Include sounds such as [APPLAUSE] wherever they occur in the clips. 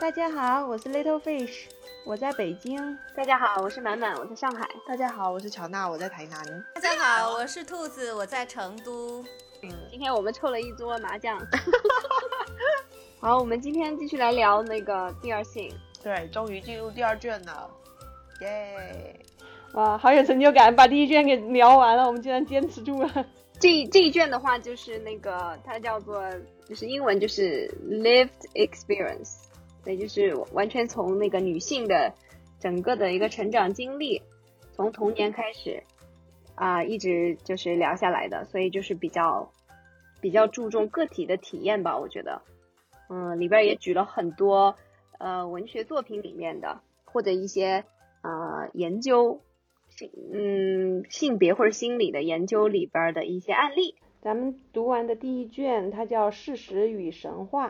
大家好，我是 Little Fish，我在北京。大家好，我是满满，我在上海。大家好，我是乔娜，我在台南。大家好，我是兔子，我在成都。嗯，今天我们凑了一桌麻将。[LAUGHS] 好，我们今天继续来聊那个第二性。对，终于进入第二卷了，耶！哇，好有成就感，把第一卷给聊完了，我们竟然坚持住了。[LAUGHS] 这这一卷的话，就是那个它叫做，就是英文就是 lived experience，对，就是完全从那个女性的整个的一个成长经历，从童年开始啊，一直就是聊下来的，所以就是比较比较注重个体的体验吧，我觉得，嗯，里边也举了很多呃文学作品里面的或者一些呃研究性。嗯，性别或者心理的研究里边的一些案例。咱们读完的第一卷，它叫《事实与神话》，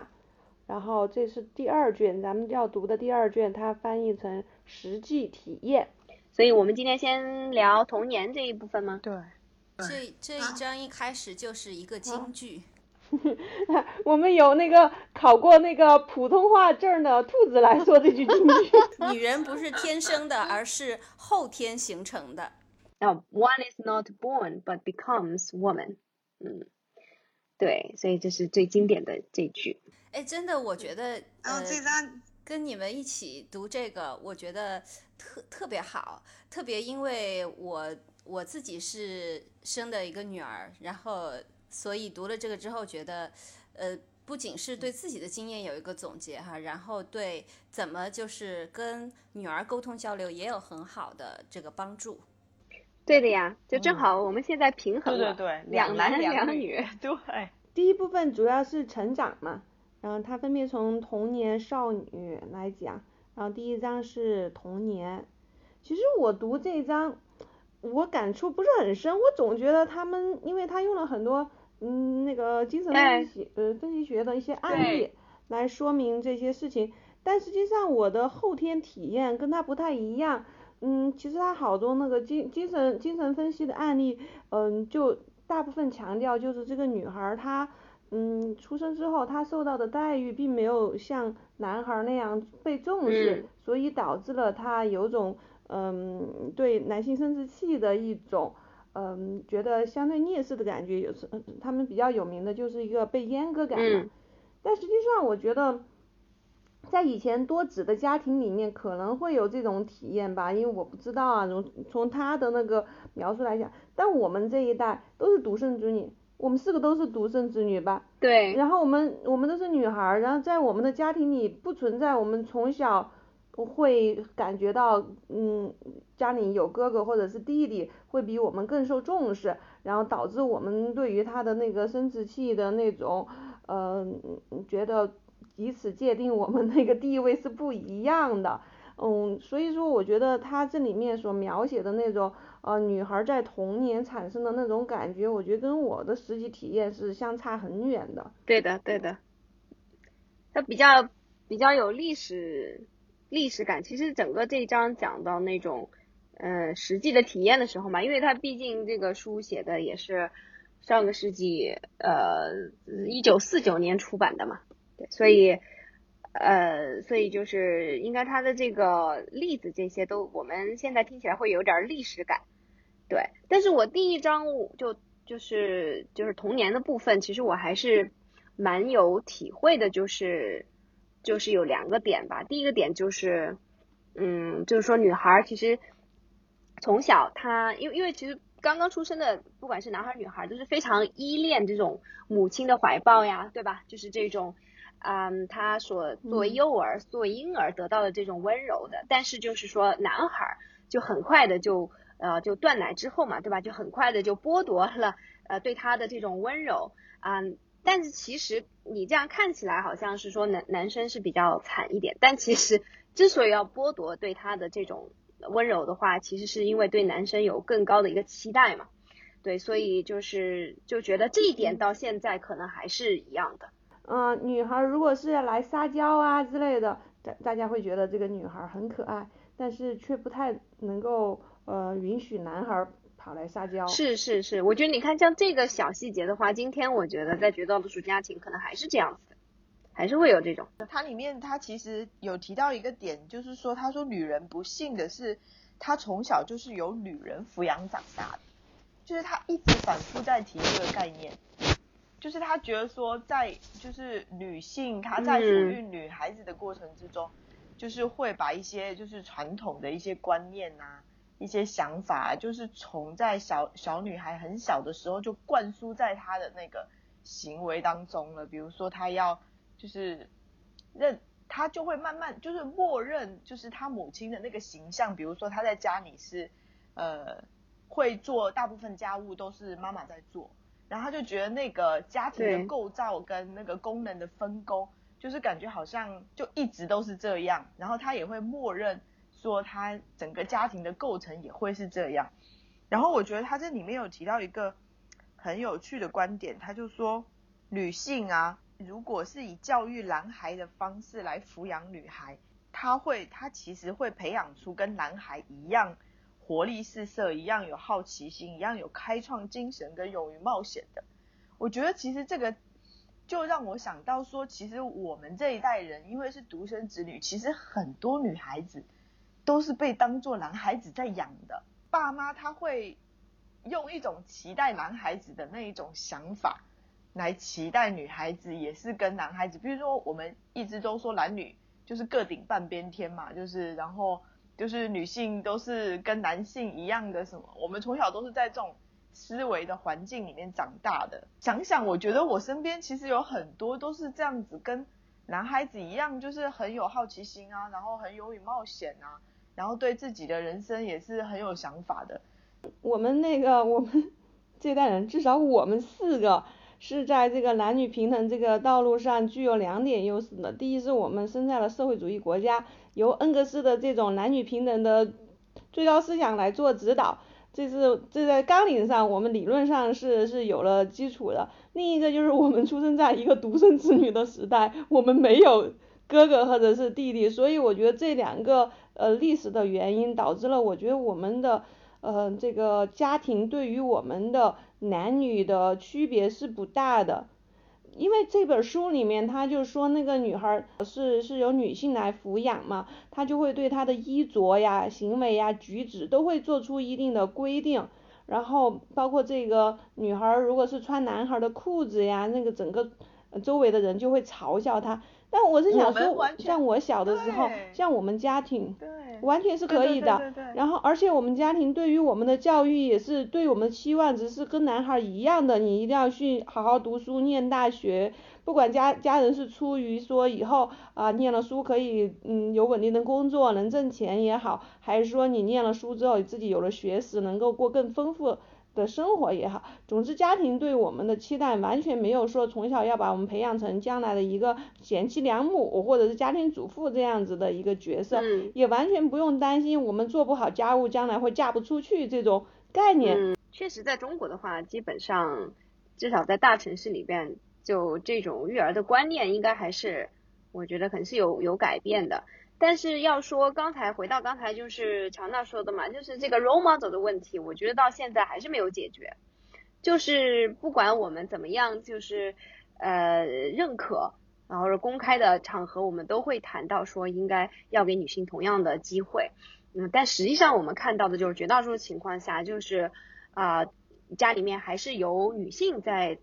然后这是第二卷，咱们要读的第二卷，它翻译成实际体验。所以我们今天先聊童年这一部分吗？对。这这一章一开始就是一个京剧。[LAUGHS] 我们有那个考过那个普通话证的兔子来说这句京剧。[LAUGHS] 女人不是天生的，而是后天形成的。[LAUGHS] 哦，One is not born but becomes woman。嗯，对，所以这是最经典的这句。哎，真的，我觉得嗯，这张，跟你们一起读这个，我觉得特特别好，特别因为我我自己是生的一个女儿，然后。所以读了这个之后，觉得，呃，不仅是对自己的经验有一个总结哈，然后对怎么就是跟女儿沟通交流也有很好的这个帮助。对的呀，就正好我们现在平衡了，对对对，两男两女。对，第一部分主要是成长嘛，然后它分别从童年、少女来讲，然后第一章是童年。其实我读这一章，我感触不是很深，我总觉得他们，因为他用了很多。嗯，那个精神分析呃分析学的一些案例来说明这些事情，但实际上我的后天体验跟他不太一样。嗯，其实他好多那个精精神精神分析的案例，嗯，就大部分强调就是这个女孩她，嗯，出生之后他受到的待遇并没有像男孩那样被重视，所以导致了他有种嗯对男性生殖器的一种。嗯，觉得相对蔑视的感觉，有时他们比较有名的就是一个被阉割感嘛。但实际上，我觉得在以前多子的家庭里面可能会有这种体验吧，因为我不知道啊，从从他的那个描述来讲，但我们这一代都是独生子女，我们四个都是独生子女吧。对。然后我们我们都是女孩，然后在我们的家庭里不存在我们从小。会感觉到，嗯，家里有哥哥或者是弟弟会比我们更受重视，然后导致我们对于他的那个生殖器的那种，嗯，觉得以此界定我们那个地位是不一样的，嗯，所以说我觉得他这里面所描写的那种，呃，女孩在童年产生的那种感觉，我觉得跟我的实际体验是相差很远的。对的，对的，它比较比较有历史。历史感其实整个这一章讲到那种，呃，实际的体验的时候嘛，因为它毕竟这个书写的也是上个世纪，呃，一九四九年出版的嘛，对，所以，呃，所以就是应该它的这个例子这些都我们现在听起来会有点历史感，对，但是我第一章就就是就是童年的部分，其实我还是蛮有体会的，就是。就是有两个点吧，第一个点就是，嗯，就是说女孩其实从小她，因为因为其实刚刚出生的不管是男孩女孩都是非常依恋这种母亲的怀抱呀，对吧？就是这种，嗯，他所作为幼儿、作为婴儿得到的这种温柔的，但是就是说男孩就很快的就呃就断奶之后嘛，对吧？就很快的就剥夺了呃对他的这种温柔，嗯。但是其实你这样看起来好像是说男男生是比较惨一点，但其实之所以要剥夺对他的这种温柔的话，其实是因为对男生有更高的一个期待嘛，对，所以就是就觉得这一点到现在可能还是一样的。嗯，女孩如果是来撒娇啊之类的，大大家会觉得这个女孩很可爱，但是却不太能够呃允许男孩。跑来撒娇是是是，我觉得你看像这个小细节的话，今天我觉得在绝大多数家庭可能还是这样子的，还是会有这种。它里面它其实有提到一个点，就是说他说女人不幸的是，她从小就是由女人抚养长大的，就是他一直反复在提这个概念，就是他觉得说在就是女性她在抚育女孩子的过程之中，就是会把一些就是传统的一些观念呐、一些想法，就是从在小小女孩很小的时候就灌输在她的那个行为当中了，比如说她要就是认。她就会慢慢就是默认，就是她母亲的那个形象，比如说她在家里是，呃，会做大部分家务都是妈妈在做，然后他就觉得那个家庭的构造跟那个功能的分工，就是感觉好像就一直都是这样，然后他也会默认说他整个家庭的构成也会是这样，然后我觉得他这里面有提到一个很有趣的观点，他就说女性啊，如果是以教育男孩的方式来抚养女孩，她会，她其实会培养出跟男孩一样活力四射、一样有好奇心、一样有开创精神跟勇于冒险的。我觉得其实这个就让我想到说，其实我们这一代人因为是独生子女，其实很多女孩子都是被当做男孩子在养的。爸妈他会用一种期待男孩子的那一种想法来期待女孩子，也是跟男孩子，比如说我们一直都说男女就是各顶半边天嘛，就是然后就是女性都是跟男性一样的什么，我们从小都是在这种思维的环境里面长大的。想想，我觉得我身边其实有很多都是这样子，跟男孩子一样，就是很有好奇心啊，然后很勇于冒险啊，然后对自己的人生也是很有想法的。我们那个我们 [LAUGHS] 这代人，至少我们四个是在这个男女平等这个道路上具有两点优势的。第一是我们生在了社会主义国家，由恩格斯的这种男女平等的最高思想来做指导，这是这在纲领上我们理论上是是有了基础的。另一个就是我们出生在一个独生子女的时代，我们没有哥哥或者是弟弟，所以我觉得这两个呃历史的原因导致了，我觉得我们的。呃，这个家庭对于我们的男女的区别是不大的，因为这本书里面他就说那个女孩是是由女性来抚养嘛，她就会对她的衣着呀、行为呀、举止都会做出一定的规定，然后包括这个女孩如果是穿男孩的裤子呀，那个整个周围的人就会嘲笑她。但我是想说，像我小的时候，像我们家庭，完全是可以的。然后，而且我们家庭对于我们的教育也是对我们的期望值是跟男孩一样的，你一定要去好好读书，念大学。不管家家人是出于说以后啊念了书可以嗯有稳定的工作能挣钱也好，还是说你念了书之后自己有了学识能够过更丰富。的生活也好，总之家庭对我们的期待完全没有说从小要把我们培养成将来的一个贤妻良母或者是家庭主妇这样子的一个角色，嗯、也完全不用担心我们做不好家务将来会嫁不出去这种概念。嗯，确实，在中国的话，基本上至少在大城市里边，就这种育儿的观念应该还是，我觉得可能是有有改变的。但是要说刚才回到刚才就是乔娜说的嘛，就是这个 role model 的问题，我觉得到现在还是没有解决。就是不管我们怎么样，就是呃认可，然后是公开的场合，我们都会谈到说应该要给女性同样的机会。嗯，但实际上我们看到的就是绝大多数情况下，就是啊、家里面还是由女性在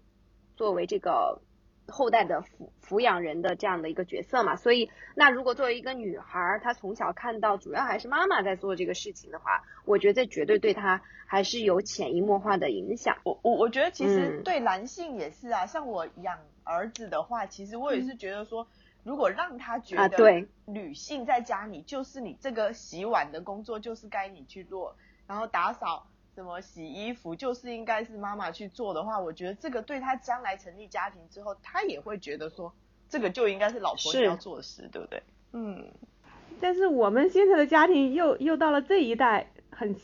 作为这个。后代的抚抚养人的这样的一个角色嘛，所以那如果作为一个女孩，她从小看到主要还是妈妈在做这个事情的话，我觉得这绝对对她还是有潜移默化的影响。我我我觉得其实嗯对男性也是啊，像我养儿子的话，其实我也是觉得说，如果让他觉得女性在家里就是你这个洗碗的工作就是该你去做，然后打扫。什么洗衣服就是应该是妈妈去做的话，我觉得这个对他将来成立家庭之后，他也会觉得说，这个就应该是老婆要做的事，对不对？嗯，但是我们现在的家庭又又到了这一代，很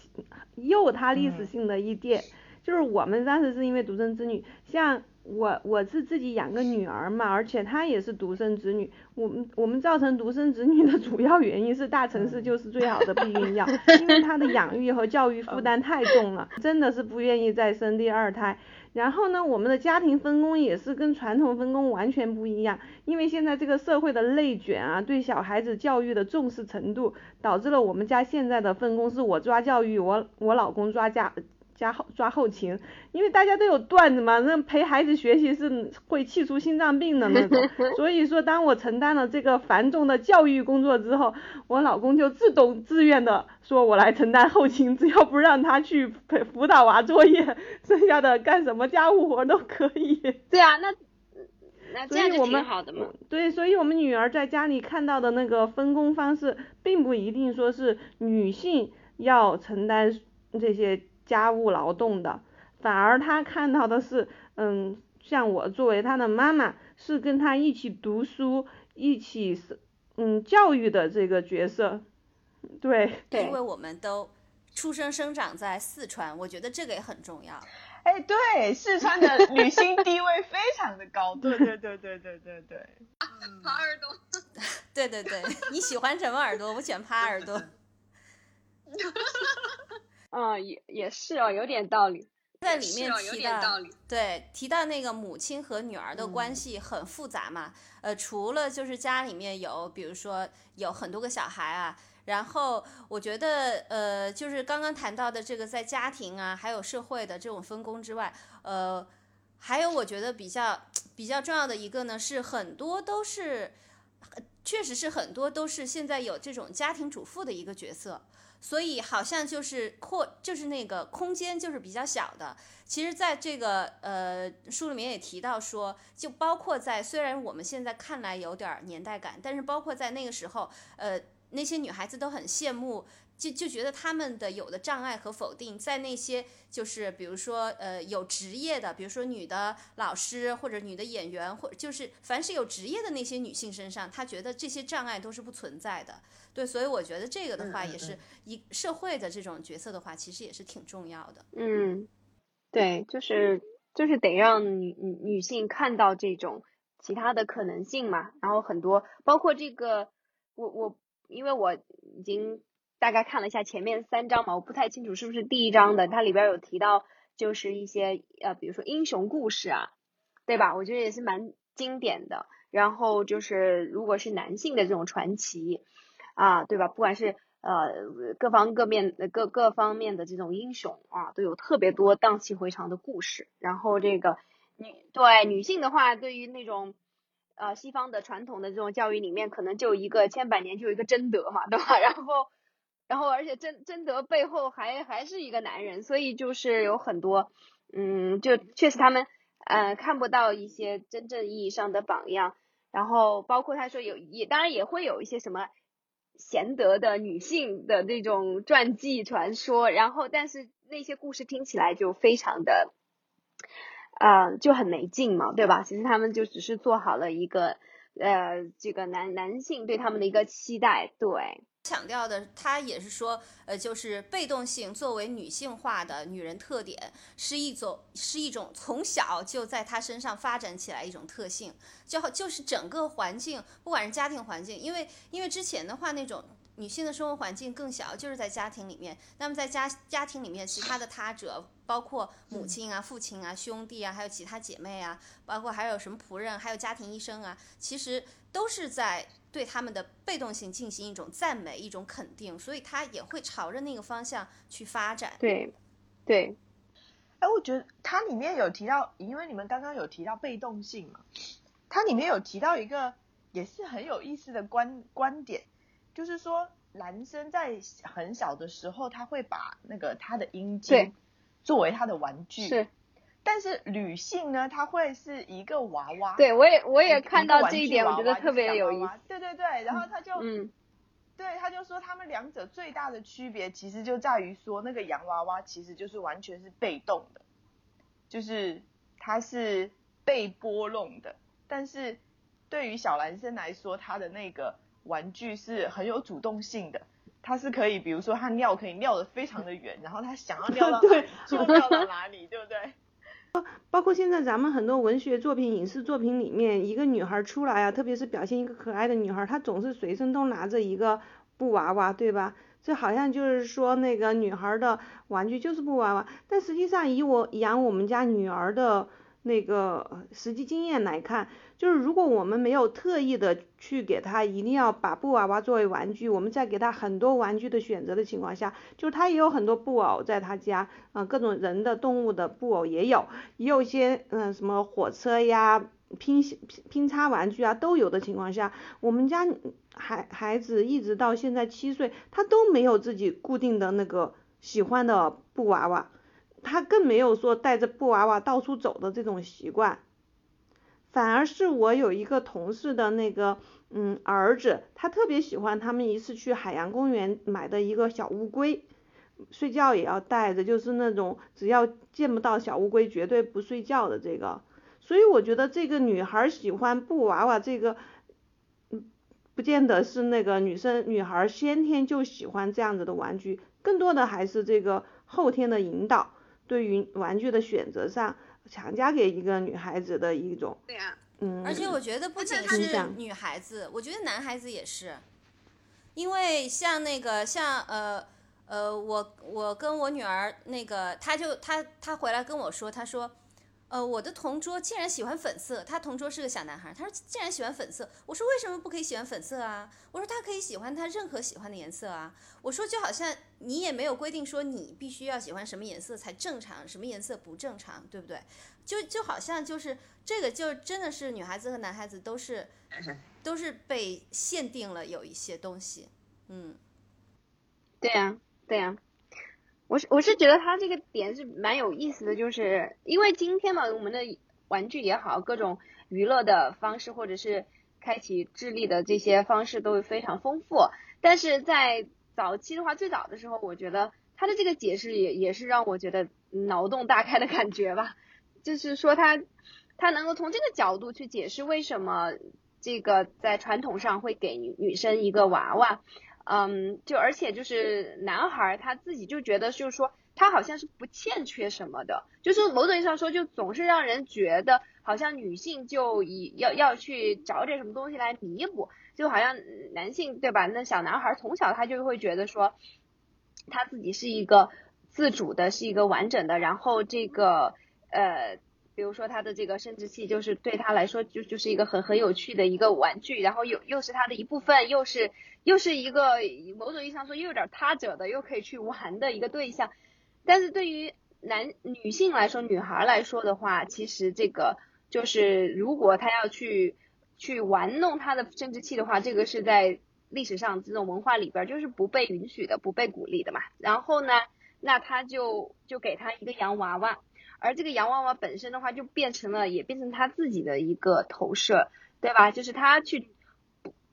又他历史性的一点，就是我们当时是因为独生子女，像我我是自己养个女儿嘛，而且她也是独生子女，我们我们造成独生子女的主要原因是大城市就是最好的避孕药，[LAUGHS] 因为她的养育和教育负担太重了，真的是不愿意再生第二胎。然后呢，我们的家庭分工也是跟传统分工完全不一样，因为现在这个社会的内卷啊，对小孩子教育的重视程度，导致了我们家现在的分工是我抓教育，我我老公抓家。加后抓后勤，因为大家都有段子嘛，那陪孩子学习是会气出心脏病的那种。[LAUGHS] 所以说，当我承担了这个繁重的教育工作之后，我老公就自动自愿的说，我来承担后勤，只要不让他去陪辅导娃作业，剩下的干什么家务活都可以。对啊，那那这样就挺好的嘛。对，所以我们女儿在家里看到的那个分工方式，并不一定说是女性要承担这些。家务劳动的，反而他看到的是，嗯，像我作为他的妈妈，是跟他一起读书，一起是，嗯，教育的这个角色，对。对。因为我们都出生生长在四川，我觉得这个也很重要。哎，对，四川的女性地位非常的高。对对对对对对对。耙 [LAUGHS] 耳朵。[LAUGHS] 对对对，你喜欢什么耳朵？我喜欢耙耳朵。嗯，也也是哦，有点道理。在里面提到，对，提到那个母亲和女儿的关系很复杂嘛。呃，除了就是家里面有，比如说有很多个小孩啊，然后我觉得，呃，就是刚刚谈到的这个在家庭啊，还有社会的这种分工之外，呃，还有我觉得比较比较重要的一个呢，是很多都是，确实是很多都是现在有这种家庭主妇的一个角色。所以好像就是扩，就是那个空间就是比较小的。其实，在这个呃书里面也提到说，就包括在虽然我们现在看来有点年代感，但是包括在那个时候，呃，那些女孩子都很羡慕。就就觉得他们的有的障碍和否定，在那些就是比如说呃有职业的，比如说女的老师或者女的演员，或就是凡是有职业的那些女性身上，她觉得这些障碍都是不存在的。对，所以我觉得这个的话也是一社会的这种角色的话，其实也是挺重要的。嗯，对，就是就是得让女女女性看到这种其他的可能性嘛。然后很多包括这个，我我因为我已经。大概看了一下前面三章嘛，我不太清楚是不是第一章的，它里边有提到就是一些呃，比如说英雄故事啊，对吧？我觉得也是蛮经典的。然后就是如果是男性的这种传奇啊，对吧？不管是呃各方各面各各方面的这种英雄啊，都有特别多荡气回肠的故事。然后这个女对女性的话，对于那种呃西方的传统的这种教育里面，可能就一个千百年就一个贞德嘛，对吧？[LAUGHS] 然后。然后，而且贞贞德背后还还是一个男人，所以就是有很多，嗯，就确实他们呃看不到一些真正意义上的榜样。然后包括他说有也当然也会有一些什么贤德的女性的那种传记传说，然后但是那些故事听起来就非常的，呃就很没劲嘛，对吧？其实他们就只是做好了一个呃这个男男性对他们的一个期待，对。强调的，他也是说，呃，就是被动性作为女性化的女人特点，是一种是一种从小就在她身上发展起来一种特性，就好就是整个环境，不管是家庭环境，因为因为之前的话那种。女性的生活环境更小，就是在家庭里面。那么在家家庭里面，其他的他者，包括母亲啊、父亲啊、兄弟啊，还有其他姐妹啊，包括还有什么仆人，还有家庭医生啊，其实都是在对他们的被动性进行一种赞美、一种肯定，所以他也会朝着那个方向去发展。对，对。哎，我觉得它里面有提到，因为你们刚刚有提到被动性嘛，它里面有提到一个也是很有意思的观观点。就是说，男生在很小的时候，他会把那个他的阴茎作为他的玩具。是。但是女性呢，她会是一个娃娃。对，我也我也看到这一点，我觉得特别有意思。对对对，然后他就，嗯，对，他就说他们两者最大的区别，其实就在于说，那个洋娃娃其实就是完全是被动的，就是它是被拨弄的。但是对于小男生来说，他的那个。玩具是很有主动性的，它是可以，比如说他尿可以尿的非常的远，然后他想要尿到 [LAUGHS] 哪就尿到哪里，对不对？包括现在咱们很多文学作品、影视作品里面，一个女孩出来啊，特别是表现一个可爱的女孩，她总是随身都拿着一个布娃娃，对吧？这好像就是说那个女孩的玩具就是布娃娃，但实际上以我养我们家女儿的那个实际经验来看，就是如果我们没有特意的去给他一定要把布娃娃作为玩具，我们在给他很多玩具的选择的情况下，就是他也有很多布偶在他家，啊，各种人的、动物的布偶也有，也有一些嗯什么火车呀。拼拼拼插玩具啊都有的情况下，我们家孩孩子一直到现在七岁，他都没有自己固定的那个喜欢的布娃娃，他更没有说带着布娃娃到处走的这种习惯，反而是我有一个同事的那个嗯儿子，他特别喜欢他们一次去海洋公园买的一个小乌龟，睡觉也要带着，就是那种只要见不到小乌龟绝对不睡觉的这个。所以我觉得这个女孩喜欢布娃娃，这个，嗯，不见得是那个女生女孩先天就喜欢这样子的玩具，更多的还是这个后天的引导，对于玩具的选择上强加给一个女孩子的一种，对呀，嗯，而且我觉得不仅是女孩子，我觉得男孩子也是，因为像那个像呃呃我我跟我女儿那个，她就她她回来跟我说，她说。呃，我的同桌竟然喜欢粉色，他同桌是个小男孩，他说竟然喜欢粉色，我说为什么不可以喜欢粉色啊？我说他可以喜欢他任何喜欢的颜色啊。我说就好像你也没有规定说你必须要喜欢什么颜色才正常，什么颜色不正常，对不对？就就好像就是这个就真的是女孩子和男孩子都是 [LAUGHS] 都是被限定了有一些东西，嗯，对呀，对呀。我是我是觉得他这个点是蛮有意思的，就是因为今天嘛，我们的玩具也好，各种娱乐的方式或者是开启智力的这些方式都会非常丰富。但是在早期的话，最早的时候，我觉得他的这个解释也也是让我觉得脑洞大开的感觉吧。就是说他他能够从这个角度去解释为什么这个在传统上会给女生一个娃娃。嗯，就而且就是男孩他自己就觉得，就是说他好像是不欠缺什么的，就是某种意义上说，就总是让人觉得好像女性就以要要去找点什么东西来弥补，就好像男性对吧？那小男孩从小他就会觉得说，他自己是一个自主的，是一个完整的，然后这个呃。比如说他的这个生殖器，就是对他来说就就是一个很很有趣的一个玩具，然后又又是他的一部分，又是又是一个某种意义上说又有点他者的，又可以去玩的一个对象。但是对于男女性来说，女孩来说的话，其实这个就是如果他要去去玩弄他的生殖器的话，这个是在历史上这种文化里边就是不被允许的，不被鼓励的嘛。然后呢，那他就就给他一个洋娃娃。而这个洋娃娃本身的话，就变成了也变成他自己的一个投射，对吧？就是他去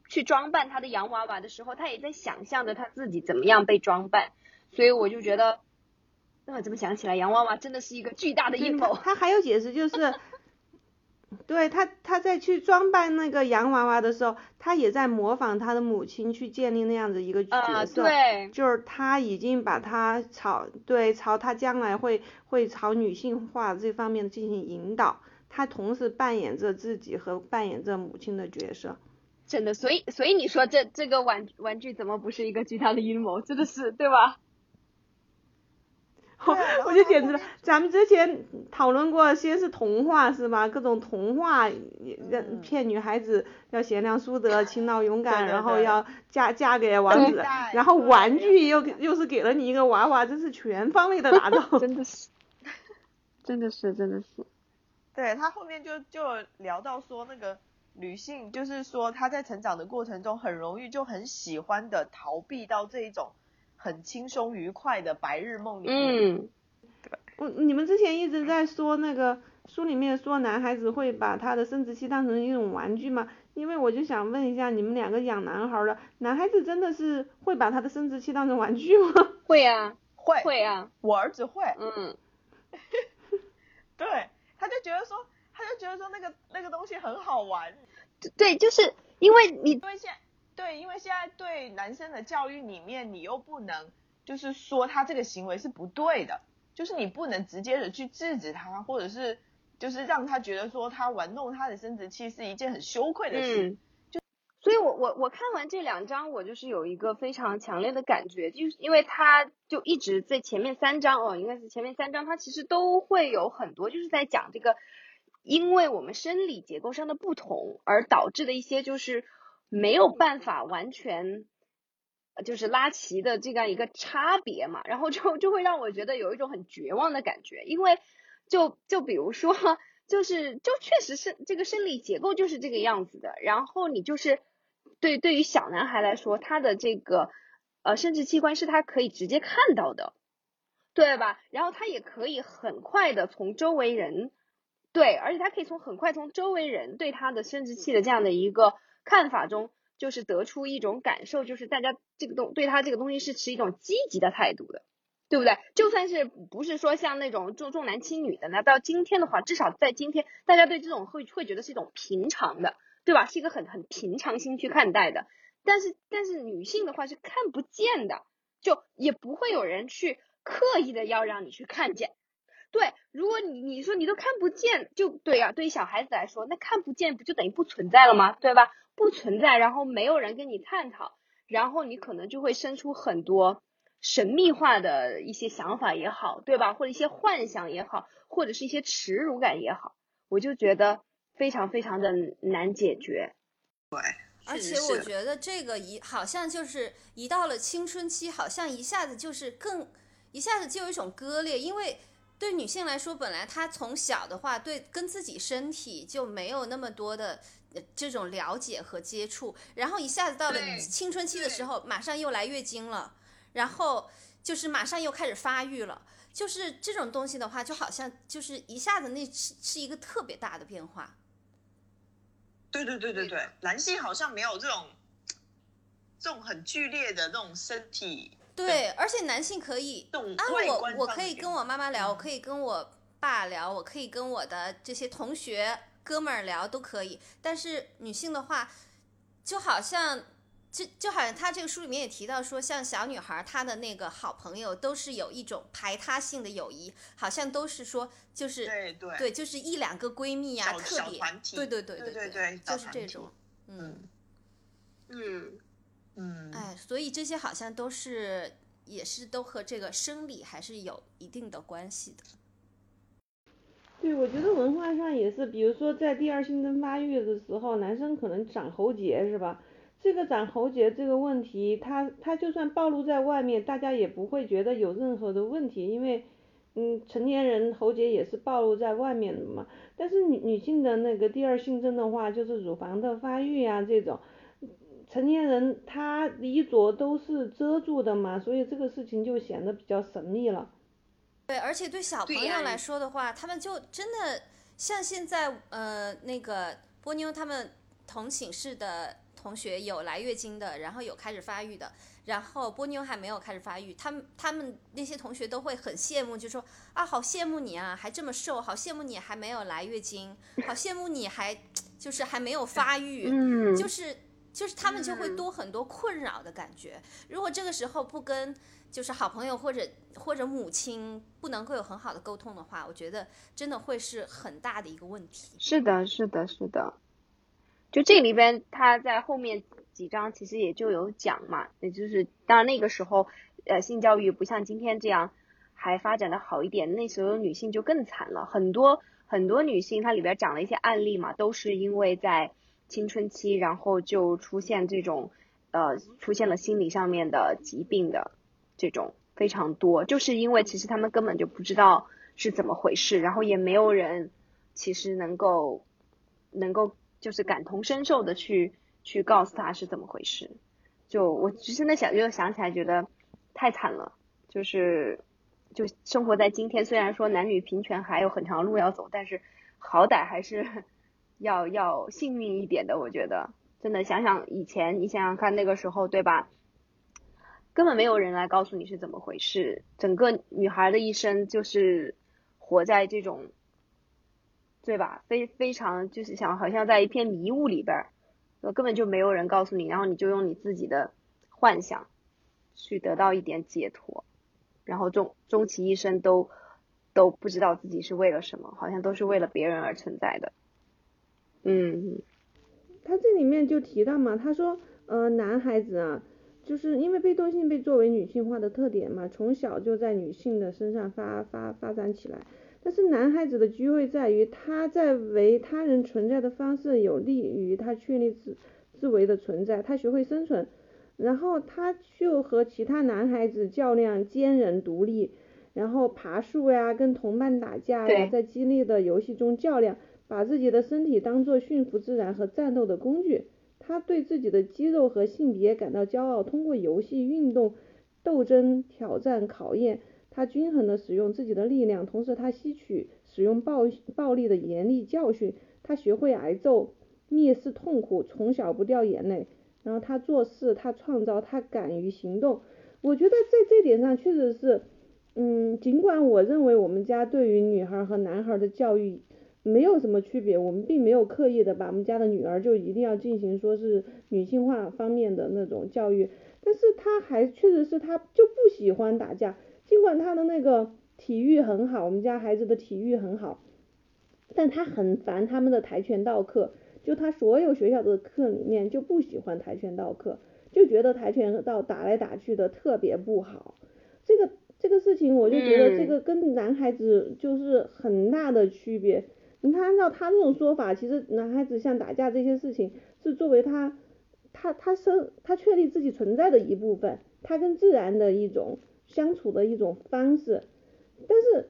去装扮他的洋娃娃的时候，他也在想象着他自己怎么样被装扮。所以我就觉得，那怎么想起来，洋娃娃真的是一个巨大的阴谋。他还有解释就是。[LAUGHS] 对他，他在去装扮那个洋娃娃的时候，他也在模仿他的母亲去建立那样子一个角色，对，就是他已经把他朝对朝他将来会会朝女性化这方面进行引导，他同时扮演着自己和扮演着母亲的角色，真的，所以所以你说这这个玩玩具怎么不是一个巨大的阴谋，真的是对吧？[LAUGHS] 我就简直了，咱们之前讨论过，先是童话是吧？各种童话，让骗女孩子要贤良淑德、勤劳勇敢，然后要嫁嫁给王子，然后玩具又又是给了你一个娃娃，真是全方位的打造。[LAUGHS] 真的是，真的是，真的是。对他后面就就聊到说那个女性，就是说她在成长的过程中很容易就很喜欢的逃避到这一种。很轻松愉快的白日梦里面。嗯，对。我你们之前一直在说那个书里面说男孩子会把他的生殖器当成一种玩具吗？因为我就想问一下，你们两个养男孩的，男孩子真的是会把他的生殖器当成玩具吗？[LAUGHS] 会啊，会会啊，我儿子会。嗯。[LAUGHS] 对，他就觉得说，他就觉得说那个那个东西很好玩。对，就是因为你因为现。对，因为现在对男生的教育里面，你又不能就是说他这个行为是不对的，就是你不能直接的去制止他，或者是就是让他觉得说他玩弄他的生殖器是一件很羞愧的事。就所以我我我看完这两章，我就是有一个非常强烈的感觉，就是因为他就一直在前面三章哦，应该是前面三章，它其实都会有很多就是在讲这个，因为我们生理结构上的不同而导致的一些就是没有办法完全就是拉齐的这样一个差别嘛，然后就就会让我觉得有一种很绝望的感觉，因为就就比如说。就是就确实是这个生理结构就是这个样子的，然后你就是对对于小男孩来说，他的这个呃生殖器官是他可以直接看到的，对吧？然后他也可以很快的从周围人对，而且他可以从很快从周围人对他的生殖器的这样的一个看法中，就是得出一种感受，就是大家这个东对他这个东西是持一种积极的态度的。对不对？就算是不是说像那种重重男轻女的，那到今天的话，至少在今天，大家对这种会会觉得是一种平常的，对吧？是一个很很平常心去看待的。但是但是女性的话是看不见的，就也不会有人去刻意的要让你去看见。对，如果你你说你都看不见，就对呀。对于小孩子来说，那看不见不就等于不存在了吗？对吧？不存在，然后没有人跟你探讨，然后你可能就会生出很多。神秘化的一些想法也好，对吧？或者一些幻想也好，或者是一些耻辱感也好，我就觉得非常非常的难解决。对，而且我觉得这个一好像就是一到了青春期，好像一下子就是更一下子就有一种割裂，因为对女性来说，本来她从小的话对跟自己身体就没有那么多的这种了解和接触，然后一下子到了青春期的时候，马上又来月经了。然后就是马上又开始发育了，就是这种东西的话，就好像就是一下子那是是一个特别大的变化。对对对对对，男性好像没有这种这种很剧烈的这种身体。对，而且男性可以啊，我我可以跟我妈妈聊，我可以跟我爸聊，我可以跟我的这些同学哥们儿聊，都可以。但是女性的话，就好像。就就好像他这个书里面也提到说，像小女孩她的那个好朋友都是有一种排他性的友谊，好像都是说就是对对对，就是一两个闺蜜呀，特别对对对对对对，就是这种，嗯嗯嗯，哎，所以这些好像都是也是都和这个生理还是有一定的关系的。对，我觉得文化上也是，比如说在第二性征发育的时候，男生可能长喉结是吧？这个长喉结这个问题，他他就算暴露在外面，大家也不会觉得有任何的问题，因为，嗯，成年人喉结也是暴露在外面的嘛。但是女女性的那个第二性征的话，就是乳房的发育呀这种，成年人他衣着都是遮住的嘛，所以这个事情就显得比较神秘了。对，而且对小朋友来说的话，他们就真的像现在呃那个波妞他们同寝室的。同学有来月经的，然后有开始发育的，然后波妞还没有开始发育，他们他们那些同学都会很羡慕，就说啊，好羡慕你啊，还这么瘦，好羡慕你还没有来月经，好羡慕你还就是还没有发育，嗯，就是就是他们就会多很多困扰的感觉。如果这个时候不跟就是好朋友或者或者母亲不能够有很好的沟通的话，我觉得真的会是很大的一个问题。是的，是的，是的。就这里边，他在后面几章其实也就有讲嘛，也就是当然那个时候，呃，性教育不像今天这样还发展的好一点，那时候女性就更惨了，很多很多女性，它里边讲了一些案例嘛，都是因为在青春期，然后就出现这种呃出现了心理上面的疾病的这种非常多，就是因为其实他们根本就不知道是怎么回事，然后也没有人其实能够能够。就是感同身受的去去告诉他是怎么回事，就我其实那想就想起来觉得太惨了，就是就生活在今天，虽然说男女平权还有很长路要走，但是好歹还是要要幸运一点的。我觉得真的想想以前，你想想看那个时候对吧，根本没有人来告诉你是怎么回事，整个女孩的一生就是活在这种。对吧？非非常就是想，好像在一片迷雾里边，根本就没有人告诉你，然后你就用你自己的幻想去得到一点解脱，然后终终其一生都都不知道自己是为了什么，好像都是为了别人而存在的。嗯，他这里面就提到嘛，他说，呃，男孩子啊，就是因为被动性被作为女性化的特点嘛，从小就在女性的身上发发发展起来。但是男孩子的机会在于，他在为他人存在的方式有利于他确立自自为的存在，他学会生存，然后他就和其他男孩子较量，坚韧独立，然后爬树呀，跟同伴打架呀，在激烈的游戏中较量。把自己的身体当做驯服自然和战斗的工具，他对自己的肌肉和性别感到骄傲。通过游戏、运动、斗争、挑战、考验，他均衡的使用自己的力量，同时他吸取使用暴暴力的严厉教训。他学会挨揍，蔑视痛苦，从小不掉眼泪。然后他做事，他创造，他敢于行动。我觉得在这点上确实是，嗯，尽管我认为我们家对于女孩和男孩的教育。没有什么区别，我们并没有刻意的把我们家的女儿就一定要进行说是女性化方面的那种教育，但是她还确实是他就不喜欢打架，尽管他的那个体育很好，我们家孩子的体育很好，但他很烦他们的跆拳道课，就他所有学校的课里面就不喜欢跆拳道课，就觉得跆拳道打来打去的特别不好，这个这个事情我就觉得这个跟男孩子就是很大的区别。你看，按照他这种说法，其实男孩子像打架这些事情，是作为他，他他生他确立自己存在的一部分，他跟自然的一种相处的一种方式。但是，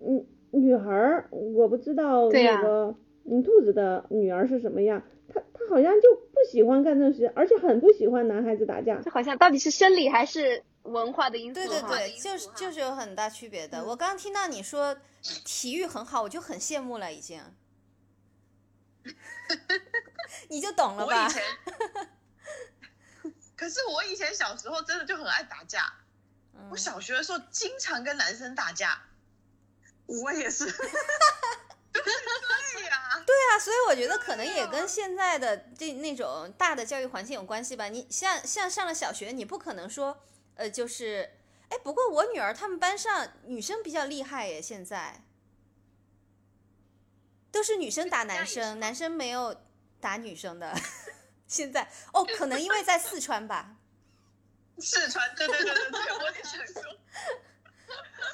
嗯，女孩儿，我不知道那个嗯兔子的女儿是什么样，她她好像就不喜欢干这些，而且很不喜欢男孩子打架。这好像到底是生理还是？文化的因素，对对对，就是就是有很大区别的。我刚听到你说体育很好，我就很羡慕了，已经。[LAUGHS] 你就懂了吧？[LAUGHS] 可是我以前小时候真的就很爱打架，我小学的时候经常跟男生打架。我也是。[LAUGHS] 对呀。对啊，所以我觉得可能也跟现在的这那种大的教育环境有关系吧。你像像上了小学，你不可能说。呃，就是，哎，不过我女儿他们班上女生比较厉害耶，现在都是女生打男生，男生没有打女生的。[LAUGHS] 现在哦，可能因为在四川吧。[LAUGHS] 四川，对对对对对，我也想说。[LAUGHS]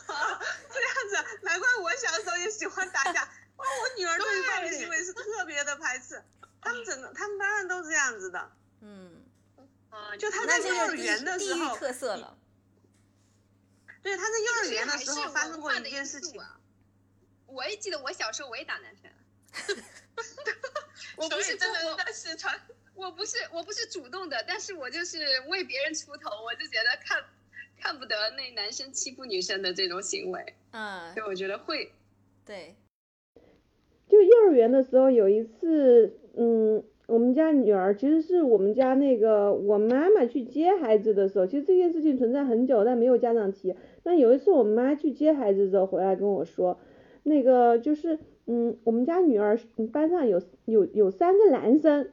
这样子，难怪我小时候也喜欢打架。哇，我女儿对暴力行为是特别的排斥，他们整个他们班上都是这样子的。嗯。就他在幼儿园的时候，特色了。对，他在幼儿园的时候发生过一件事情。我也记得我小时候我也打男生。[LAUGHS] [LAUGHS] 我不是真的在四川。我不是我不是主动的，但是我就是为别人出头，我就觉得看看不得那男生欺负女生的这种行为。嗯。所以我觉得会。对。就幼儿园的时候有一次，嗯。我们家女儿其实是我们家那个我妈妈去接孩子的时候，其实这件事情存在很久，但没有家长提。那有一次我妈去接孩子的时候回来跟我说，那个就是嗯，我们家女儿班上有有有三个男生，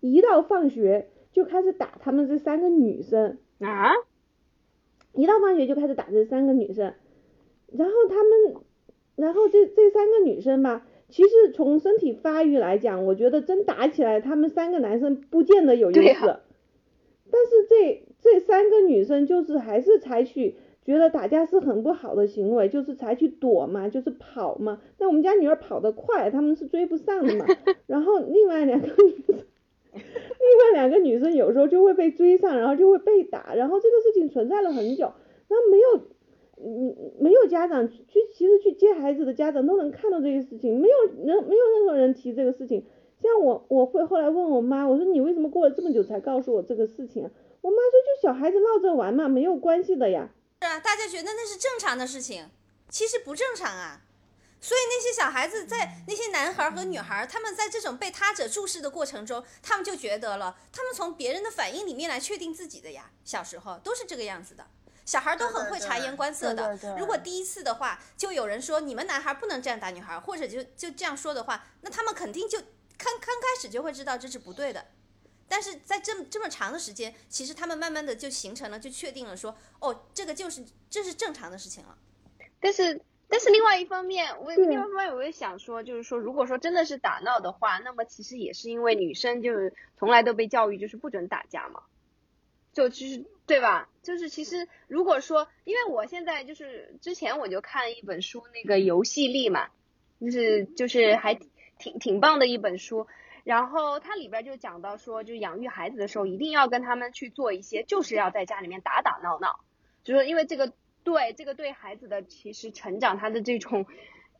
一到放学就开始打他们这三个女生啊，一到放学就开始打这三个女生，然后他们，然后这这三个女生吧。其实从身体发育来讲，我觉得真打起来，他们三个男生不见得有优势。但是这这三个女生就是还是采取觉得打架是很不好的行为，就是采取躲嘛，就是跑嘛。那我们家女儿跑得快，他们是追不上的嘛。[LAUGHS] 然后另外两个女生，另外两个女生有时候就会被追上，然后就会被打。然后这个事情存在了很久，然后没有。嗯，没有家长去，其实去接孩子的家长都能看到这些事情，没有人，没有任何人提这个事情。像我，我会后来问我妈，我说你为什么过了这么久才告诉我这个事情啊？我妈说就小孩子闹着玩嘛，没有关系的呀。是啊，大家觉得那是正常的事情，其实不正常啊。所以那些小孩子在那些男孩和女孩，他们在这种被他者注视的过程中，他们就觉得了，他们从别人的反应里面来确定自己的呀。小时候都是这个样子的。小孩都很会察言观色的。如果第一次的话，就有人说你们男孩不能这样打女孩，或者就就这样说的话，那他们肯定就刚刚开始就会知道这是不对的。但是在这么这么长的时间，其实他们慢慢的就形成了，就确定了说，哦，这个就是这是正常的事情了。但是但是另外一方面，我另外一方面我也想说，就是说，如果说真的是打闹的话，那么其实也是因为女生就是从来都被教育就是不准打架嘛，就其实对吧？就是其实如果说，因为我现在就是之前我就看一本书，那个游戏力嘛，就是就是还挺挺棒的一本书，然后它里边就讲到说，就养育孩子的时候一定要跟他们去做一些，就是要在家里面打打闹闹，就是因为这个。对这个对孩子的其实成长，他的这种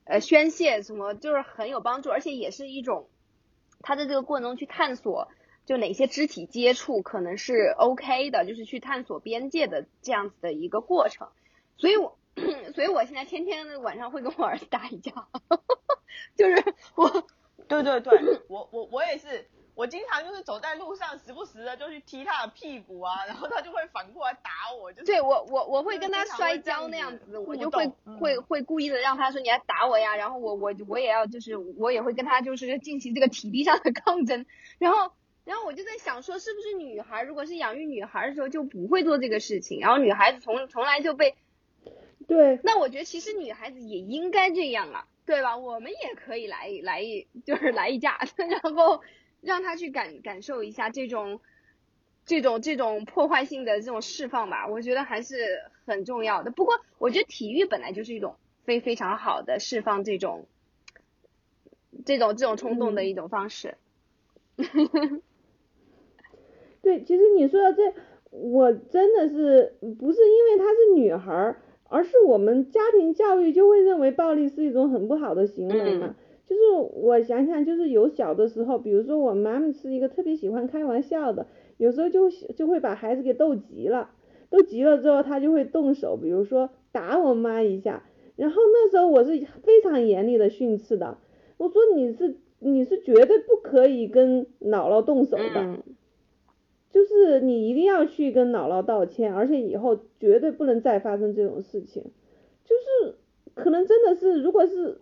呃宣泄什么，就是很有帮助，而且也是一种他的这个过程中去探索，就哪些肢体接触可能是 OK 的，就是去探索边界的这样子的一个过程。所以我 [COUGHS] 所以我现在天天晚上会跟我儿子打一架，[LAUGHS] 就是我，对对对，我 [COUGHS] 我我也是。我经常就是走在路上，时不时的就去踢他的屁股啊，然后他就会反过来打我，就是对我我我会跟他摔跤那样子，我就会会会故意的让他说你来打我呀，然后我我我也要就是我也会跟他就是进行这个体力上的抗争，然后然后我就在想说是不是女孩如果是养育女孩的时候就不会做这个事情，然后女孩子从从来就被对，那我觉得其实女孩子也应该这样啊，对吧？我们也可以来来一就是来一架，[LAUGHS] 然后。让他去感感受一下这种，这种这种破坏性的这种释放吧，我觉得还是很重要的。不过，我觉得体育本来就是一种非非常好的释放这种，这种这种冲动的一种方式。[LAUGHS] 对，其实你说到这，我真的是不是因为她是女孩，而是我们家庭教育就会认为暴力是一种很不好的行为嘛。就是我想想，就是有小的时候，比如说我妈妈是一个特别喜欢开玩笑的，有时候就就会把孩子给逗急了，逗急了之后，她就会动手，比如说打我妈一下，然后那时候我是非常严厉的训斥的，我说你是你是绝对不可以跟姥姥动手的，你一定要去跟姥姥道歉，而且以后绝对不能再发生这种事情，就是可能真的是如果是。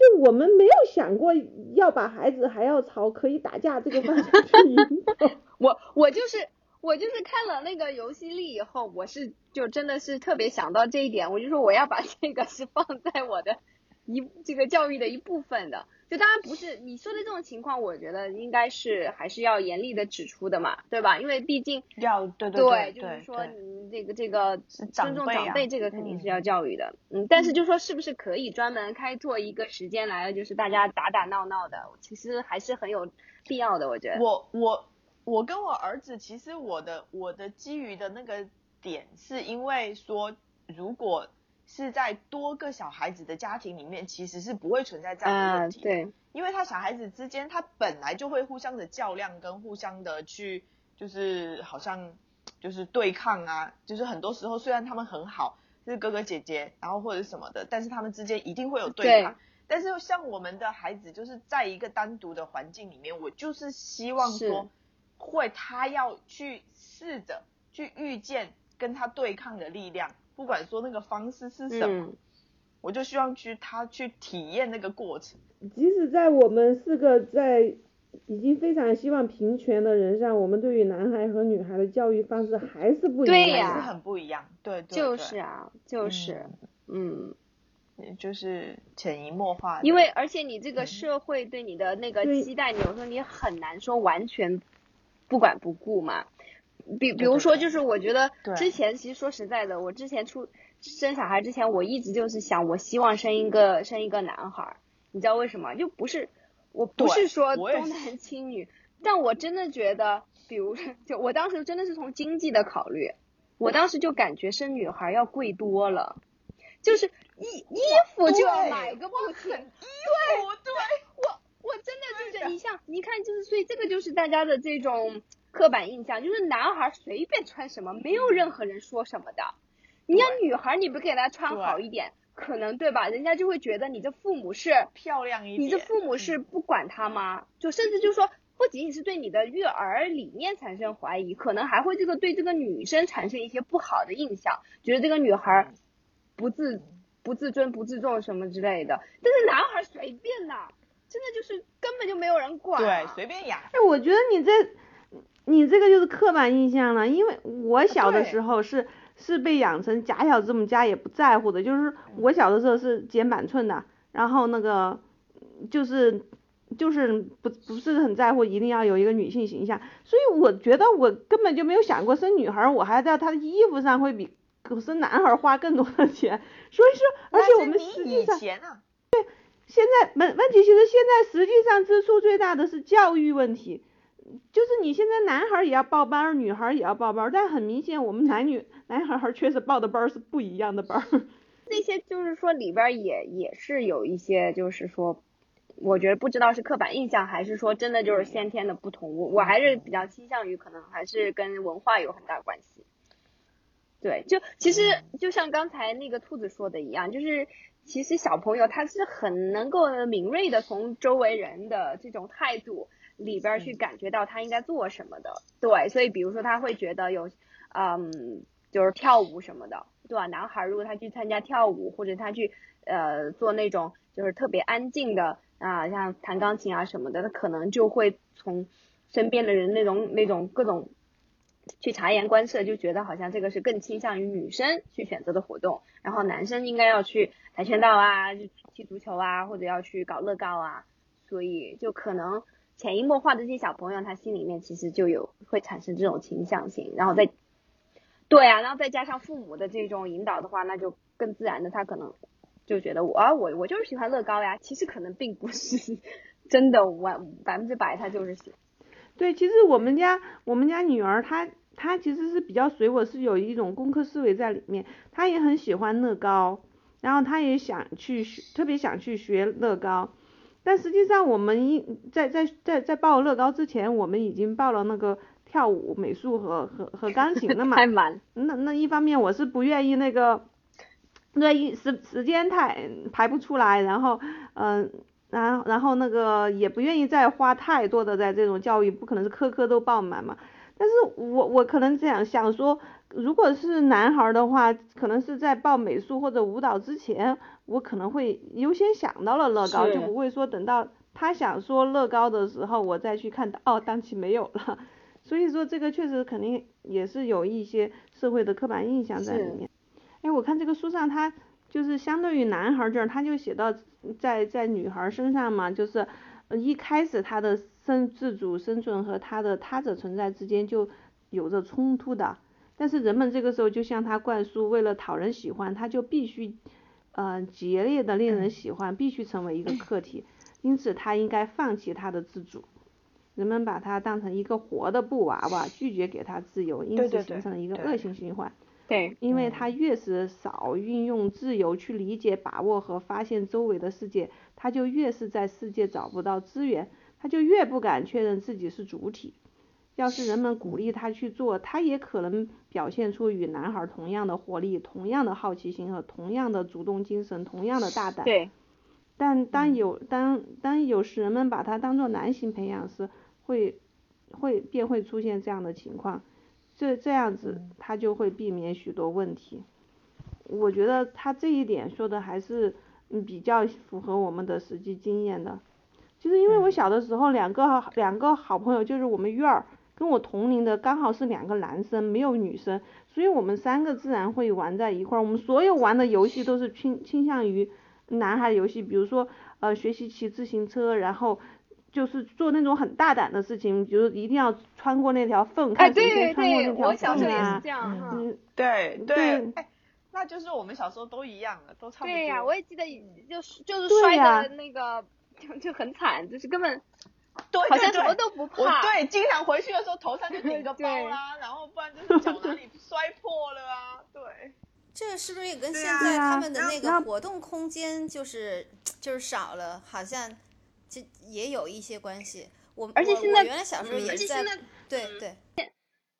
就我们没有想过要把孩子还要朝可以打架这个方向去引导。[LAUGHS] 我我就是我就是看了那个游戏力以后，我是就真的是特别想到这一点，我就说我要把这个是放在我的一这个教育的一部分的。就当然不是你说的这种情况，我觉得应该是还是要严厉的指出的嘛，对吧？因为毕竟要对对对，就是说你这个这个尊重长辈，这个肯定是要教育的。嗯，但是就说是不是可以专门开拓一个时间来，就是大家打打闹闹的，其实还是很有必要的，我觉得。我我我跟我儿子，其实我的我的基于的那个点，是因为说如果。是在多个小孩子的家庭里面，其实是不会存在这样的问题。对，因为他小孩子之间，他本来就会互相的较量，跟互相的去，就是好像就是对抗啊。就是很多时候，虽然他们很好，就是哥哥姐姐，然后或者什么的，但是他们之间一定会有对抗。但是像我们的孩子，就是在一个单独的环境里面，我就是希望说，会他要去试着去遇见跟他对抗的力量。不管说那个方式是什么，我就希望去他去体验那个过程。即使在我们四个在已经非常希望平权的人上，我们对于男孩和女孩的教育方式还是不一样，对呀，很不一样。对，就是啊，就是，嗯，就是潜移默化。因为而且你这个社会对你的那个期待，有时候你很难说完全不管不顾嘛。比比如说，就是我觉得之前其实说实在的，我之前出生小孩之前，我一直就是想，我希望生一个生一个男孩儿。你知道为什么？就不是我不是说重男轻女，但我真的觉得，比如说，就我当时真的是从经济的考虑，我当时就感觉生女孩要贵多了，就是衣衣服就要买个不停。对对，我我真的就是你像你看，就是所以这个就是大家的这种。刻板印象就是男孩随便穿什么，没有任何人说什么的。你像女孩，你不给她穿好一点，可能对吧？人家就会觉得你的父母是漂亮一点，你的父母是不管她吗？就甚至就说，不仅仅是对你的育儿理念产生怀疑，可能还会这个对这个女生产生一些不好的印象，觉得这个女孩不自不自尊、不自重什么之类的。但是男孩随便呐，真的就是根本就没有人管，对，随便养。哎，我觉得你这。你这个就是刻板印象了，因为我小的时候是是被养成假小子母家也不在乎的，就是我小的时候是剪板寸的，然后那个就是就是不不是很在乎一定要有一个女性形象，所以我觉得我根本就没有想过生女孩，我还在她的衣服上会比生男孩花更多的钱，所以说而且我们实际上对现在问问题其实现在实际上支出最大的是教育问题。就是你现在男孩也要报班，女孩也要报班，但很明显我们男女男孩孩确实报的班是不一样的班。[LAUGHS] 那些就是说里边也也是有一些，就是说，我觉得不知道是刻板印象还是说真的就是先天的不同。我我还是比较倾向于可能还是跟文化有很大关系。对，就其实就像刚才那个兔子说的一样，就是其实小朋友他是很能够敏锐的从周围人的这种态度。里边去感觉到他应该做什么的，对，所以比如说他会觉得有，嗯，就是跳舞什么的，对吧？男孩如果他去参加跳舞，或者他去呃做那种就是特别安静的啊，像弹钢琴啊什么的，他可能就会从身边的人那种那种各种去察言观色，就觉得好像这个是更倾向于女生去选择的活动，然后男生应该要去跆拳道啊，去踢足球啊，或者要去搞乐高啊，所以就可能。潜移默化的这些小朋友，他心里面其实就有会产生这种倾向性，然后再，对啊，然后再加上父母的这种引导的话，那就更自然的，他可能就觉得我，我我就是喜欢乐高呀，其实可能并不是真的完百分之百，他就是喜。对，其实我们家我们家女儿她她其实是比较随我，是有一种工科思维在里面，她也很喜欢乐高，然后她也想去学，特别想去学乐高。但实际上，我们一在在在在报乐高之前，我们已经报了那个跳舞、美术和和和钢琴了嘛。太满。那那一方面我是不愿意那个，那一时时间太排不出来，然后嗯，然后然后那个也不愿意再花太多的在这种教育，不可能是科科都报满嘛。但是我我可能这样想说，如果是男孩的话，可能是在报美术或者舞蹈之前。我可能会优先想到了乐高，就不会说等到他想说乐高的时候，我再去看哦，当期没有了。所以说这个确实肯定也是有一些社会的刻板印象在里面。哎，我看这个书上他就是相对于男孩这儿，他就写到在在女孩身上嘛，就是一开始他的生自主生存和他的他者存在之间就有着冲突的，但是人们这个时候就向他灌输，为了讨人喜欢，他就必须。嗯，竭力的令人喜欢，必须成为一个客体，因此他应该放弃他的自主。人们把他当成一个活的布娃娃，拒绝给他自由，因此形成了一个恶性循环。对，因为他越是少运用自由去理解、把握和发现周围的世界，他就越是在世界找不到资源，他就越不敢确认自己是主体。要是人们鼓励他去做，他也可能表现出与男孩同样的活力、同样的好奇心和同样的主动精神、同样的大胆。对。但当有当当有时人们把他当做男性培养时，会会便会出现这样的情况，这这样子他就会避免许多问题。我觉得他这一点说的还是比较符合我们的实际经验的。其实因为我小的时候两个两个好朋友就是我们院儿。跟我同龄的刚好是两个男生，没有女生，所以我们三个自然会玩在一块儿。我们所有玩的游戏都是倾倾向于男孩游戏，比如说呃学习骑自行车，然后就是做那种很大胆的事情，比如一定要穿过那条缝，看谁先穿过那条缝啊。嗯，对对，哎，那就是我们小时候都一样的，都差不多。对呀，我也记得，就是就是摔的那个就就很惨，就是根本。对，好像什么都不怕。对，经常回去的时候头上就顶个包啦，然后不然就是脚哪里 [LAUGHS] 摔破了啊。对，[LAUGHS] 这个是不是也跟现在他们的那个活动空间就是就是少了，好像就也有一些关系。我而且现在原来小时候也是在对对。现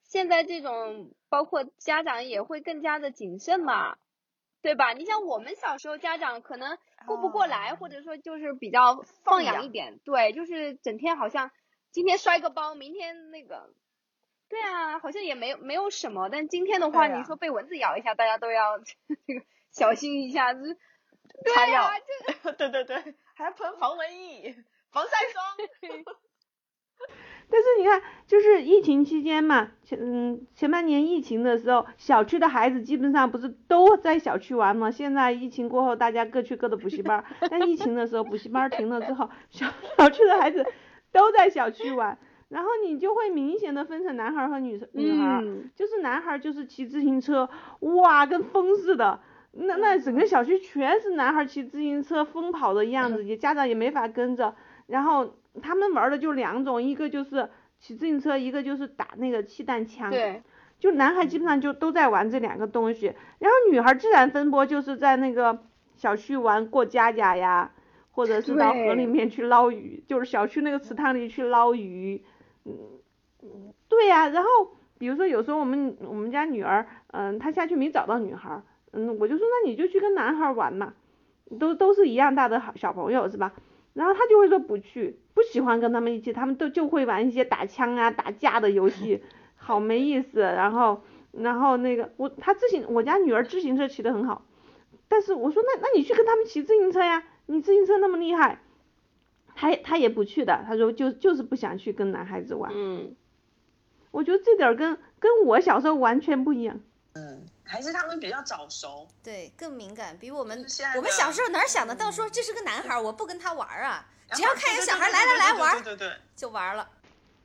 现在这种包括家长也会更加的谨慎嘛，对吧？你像我们小时候家长可能。顾不过来，或者说就是比较放养一点，对，就是整天好像今天摔个包，明天那个，对啊，好像也没有没有什么。但今天的话，你说被蚊子咬一下，大家都要 [LAUGHS] 这个小心一下子。擦药，[LAUGHS] 对对对，还要喷防蚊液、防晒霜。[LAUGHS] 但是你看，就是疫情期间嘛，前嗯前半年疫情的时候，小区的孩子基本上不是都在小区玩吗？现在疫情过后，大家各去各的补习班。[LAUGHS] 但疫情的时候，补习班停了之后，小小区的孩子都在小区玩，然后你就会明显的分成男孩和女女孩，就是男孩就是骑自行车，哇，跟疯似的，那那整个小区全是男孩骑自行车疯跑的样子，[LAUGHS] 也家长也没法跟着，然后。他们玩的就两种，一个就是骑自行车，一个就是打那个气弹枪。对。就男孩基本上就都在玩这两个东西，然后女孩自然分拨就是在那个小区玩过家家呀，或者是到河里面去捞鱼，就是小区那个池塘里去捞鱼。嗯。对呀，然后比如说有时候我们我们家女儿，嗯，她下去没找到女孩，嗯，我就说那你就去跟男孩玩嘛，都都是一样大的好小朋友是吧？然后她就会说不去，不喜欢跟他们一起，他们都就会玩一些打枪啊、打架的游戏，好没意思。然后，然后那个我他自行，我家女儿自行车骑得很好，但是我说那那你去跟他们骑自行车呀，你自行车那么厉害，他他也不去的，他说就就是不想去跟男孩子玩。嗯，我觉得这点跟跟我小时候完全不一样。嗯。还是他们比较早熟，对，更敏感，比我们我们小时候哪想得到说这是个男孩，我不跟他玩啊，只要看有小孩来来来玩，对对对，就玩了。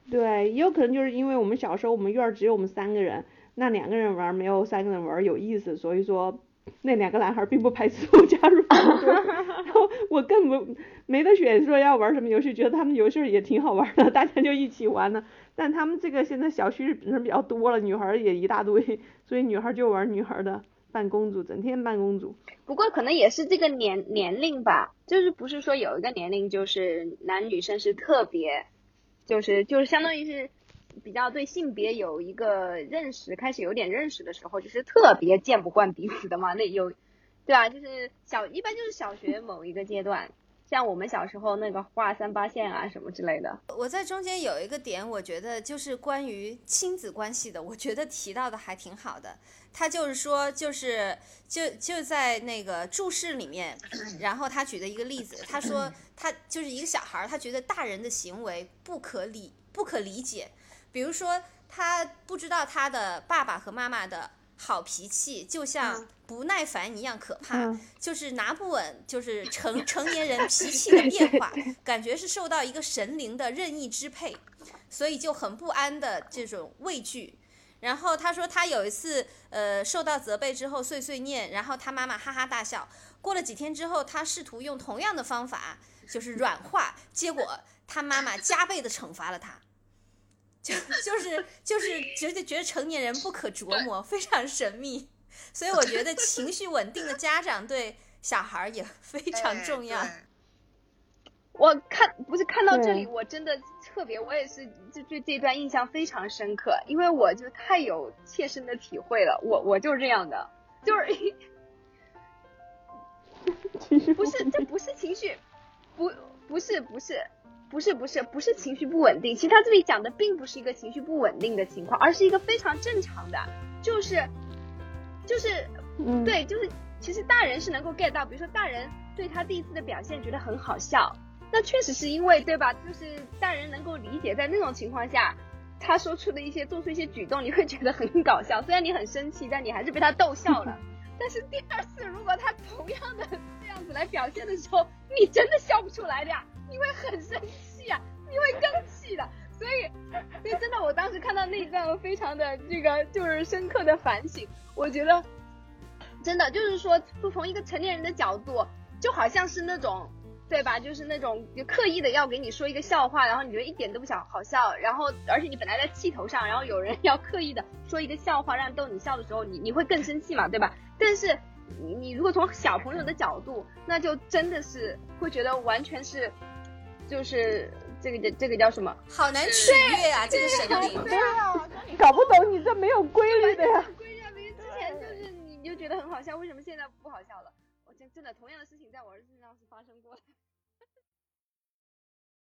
对，也有可能就是因为我们小时候我们院只有我们三个人，那两个人玩没有三个人玩有意思，所以说。那两个男孩并不排斥我加入，[LAUGHS] 然后我更不没得选，说要玩什么游戏，觉得他们游戏也挺好玩的，[LAUGHS] 大家就一起玩了。但他们这个现在小区人比较多了，女孩也一大堆，所以女孩就玩女孩的，扮公主，整天扮公主。不过可能也是这个年年龄吧，就是不是说有一个年龄就是男女生是特别，就是就是相当于是。比较对性别有一个认识，开始有点认识的时候，就是特别见不惯彼此的嘛。那有，对啊，就是小一般就是小学某一个阶段，像我们小时候那个画三八线啊什么之类的。我在中间有一个点，我觉得就是关于亲子关系的，我觉得提到的还挺好的。他就是说，就是就就在那个注释里面，然后他举的一个例子，他说 [CLEARS THROAT] 他就是一个小孩，他觉得大人的行为不可理不可理解。比如说，他不知道他的爸爸和妈妈的好脾气就像不耐烦一样可怕，就是拿不稳，就是成 [LAUGHS] 成年人脾气的变化，感觉是受到一个神灵的任意支配，所以就很不安的这种畏惧。然后他说，他有一次呃受到责备之后碎碎念，然后他妈妈哈哈大笑。过了几天之后，他试图用同样的方法就是软化，结果他妈妈加倍的惩罚了他。就就是就是觉得觉得成年人不可 [LAUGHS] 琢磨，非常神秘，所以我觉得情绪稳定的家长对小孩也非常重要。我看不是看到这里，我真的特别，我也是就对这段印象非常深刻，因为我就太有切身的体会了。我我就是这样的，就是 [LAUGHS] 不是这不是情绪，不不是不是。不是不是不是情绪不稳定，其实他这里讲的并不是一个情绪不稳定的情况，而是一个非常正常的，就是就是，对，就是其实大人是能够 get 到，比如说大人对他第一次的表现觉得很好笑，那确实是因为对吧？就是大人能够理解，在那种情况下，他说出的一些做出一些举动，你会觉得很搞笑，虽然你很生气，但你还是被他逗笑了。但是第二次如果他同样的这样子来表现的时候，你真的笑不出来的呀。你会很生气啊，你会更气的，所以，所以真的，我当时看到那一段，非常的这个就是深刻的反省。我觉得，真的就是说，就从一个成年人的角度，就好像是那种，对吧？就是那种刻意的要给你说一个笑话，然后你觉得一点都不想好笑，然后而且你本来在气头上，然后有人要刻意的说一个笑话让逗你笑的时候，你你会更生气嘛，对吧？但是你你如果从小朋友的角度，那就真的是会觉得完全是。就是这个这这个叫什么？好难取悦啊！这个神灵，对啊，搞不懂，你这没有规律的呀。规律啊！之前就是你就觉得很好笑，为什么现在不好笑了？我真真的同样的事情在我儿子身上是发生过的。